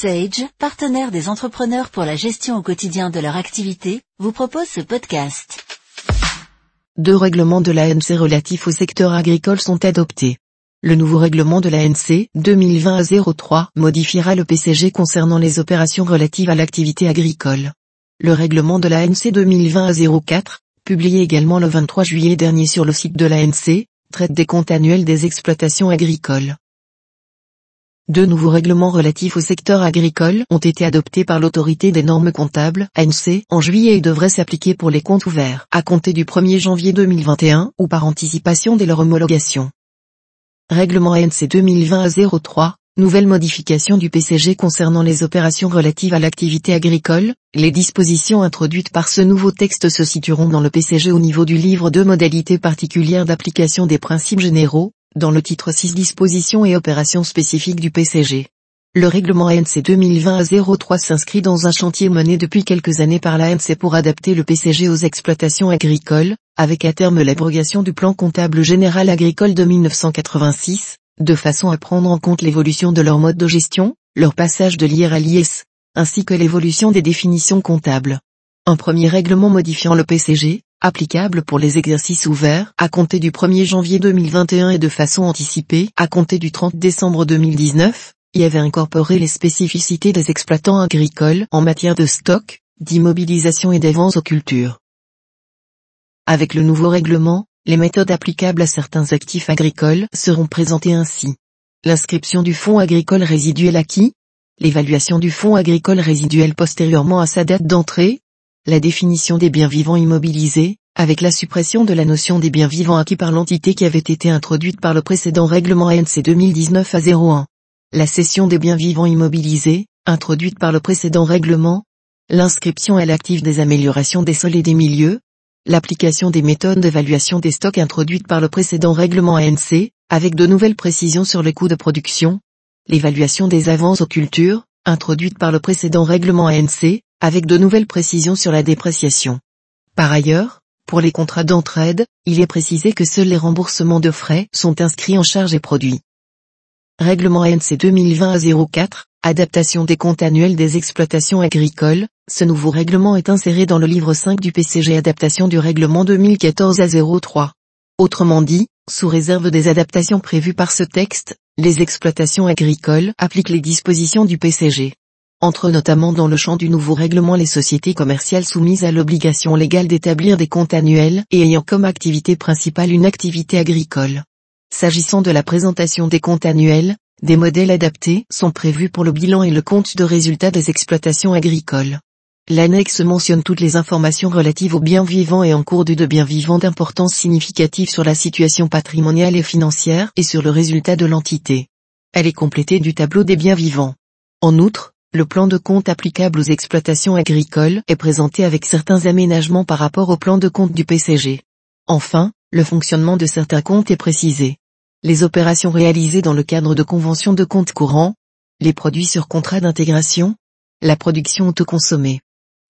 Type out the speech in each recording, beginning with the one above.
Sage, partenaire des entrepreneurs pour la gestion au quotidien de leur activité, vous propose ce podcast. Deux règlements de l'ANC relatifs au secteur agricole sont adoptés. Le nouveau règlement de l'ANC 2020-03 modifiera le PCG concernant les opérations relatives à l'activité agricole. Le règlement de l'ANC 2020-04, publié également le 23 juillet dernier sur le site de l'ANC, traite des comptes annuels des exploitations agricoles. Deux nouveaux règlements relatifs au secteur agricole ont été adoptés par l'autorité des normes comptables, ANC, en juillet et devraient s'appliquer pour les comptes ouverts à compter du 1er janvier 2021 ou par anticipation dès leur homologation. Règlement ANC 2020-03, nouvelle modification du PCG concernant les opérations relatives à l'activité agricole, les dispositions introduites par ce nouveau texte se situeront dans le PCG au niveau du livre de modalités particulières d'application des principes généraux, dans le titre 6 dispositions et opérations spécifiques du PCG. Le règlement ANC 2020-03 s'inscrit dans un chantier mené depuis quelques années par l'ANC pour adapter le PCG aux exploitations agricoles, avec à terme l'abrogation du plan comptable général agricole de 1986, de façon à prendre en compte l'évolution de leur mode de gestion, leur passage de l'IR à l'IS, ainsi que l'évolution des définitions comptables. Un premier règlement modifiant le PCG, applicable pour les exercices ouverts à compter du 1er janvier 2021 et de façon anticipée à compter du 30 décembre 2019, y avait incorporé les spécificités des exploitants agricoles en matière de stock, d'immobilisation et d'avance aux cultures. Avec le nouveau règlement, les méthodes applicables à certains actifs agricoles seront présentées ainsi. L'inscription du fonds agricole résiduel acquis, l'évaluation du fonds agricole résiduel postérieurement à sa date d'entrée, la définition des biens vivants immobilisés, avec la suppression de la notion des biens vivants acquis par l'entité qui avait été introduite par le précédent règlement ANC 2019 à 01. La cession des biens vivants immobilisés, introduite par le précédent règlement, l'inscription à l'actif des améliorations des sols et des milieux, l'application des méthodes d'évaluation des stocks introduites par le précédent règlement ANC, avec de nouvelles précisions sur les coûts de production, l'évaluation des avances aux cultures, introduite par le précédent règlement ANC, avec de nouvelles précisions sur la dépréciation. Par ailleurs, pour les contrats d'entraide, il est précisé que seuls les remboursements de frais sont inscrits en charge et produits. Règlement ANC 2020-04, adaptation des comptes annuels des exploitations agricoles, ce nouveau règlement est inséré dans le livre 5 du PCG adaptation du règlement 2014 à 03. Autrement dit, sous réserve des adaptations prévues par ce texte, les exploitations agricoles appliquent les dispositions du PCG. Entre notamment dans le champ du nouveau règlement les sociétés commerciales soumises à l'obligation légale d'établir des comptes annuels et ayant comme activité principale une activité agricole. S'agissant de la présentation des comptes annuels, des modèles adaptés sont prévus pour le bilan et le compte de résultat des exploitations agricoles. L'annexe mentionne toutes les informations relatives aux biens vivants et en cours de biens vivants d'importance significative sur la situation patrimoniale et financière et sur le résultat de l'entité. Elle est complétée du tableau des biens vivants. En outre, le plan de compte applicable aux exploitations agricoles est présenté avec certains aménagements par rapport au plan de compte du PCG. Enfin, le fonctionnement de certains comptes est précisé. Les opérations réalisées dans le cadre de conventions de compte courant, les produits sur contrat d'intégration, la production autoconsommée.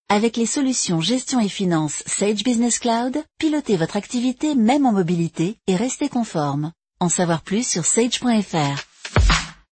Avec les solutions gestion et finance Sage Business Cloud, pilotez votre activité même en mobilité et restez conforme. En savoir plus sur sage.fr.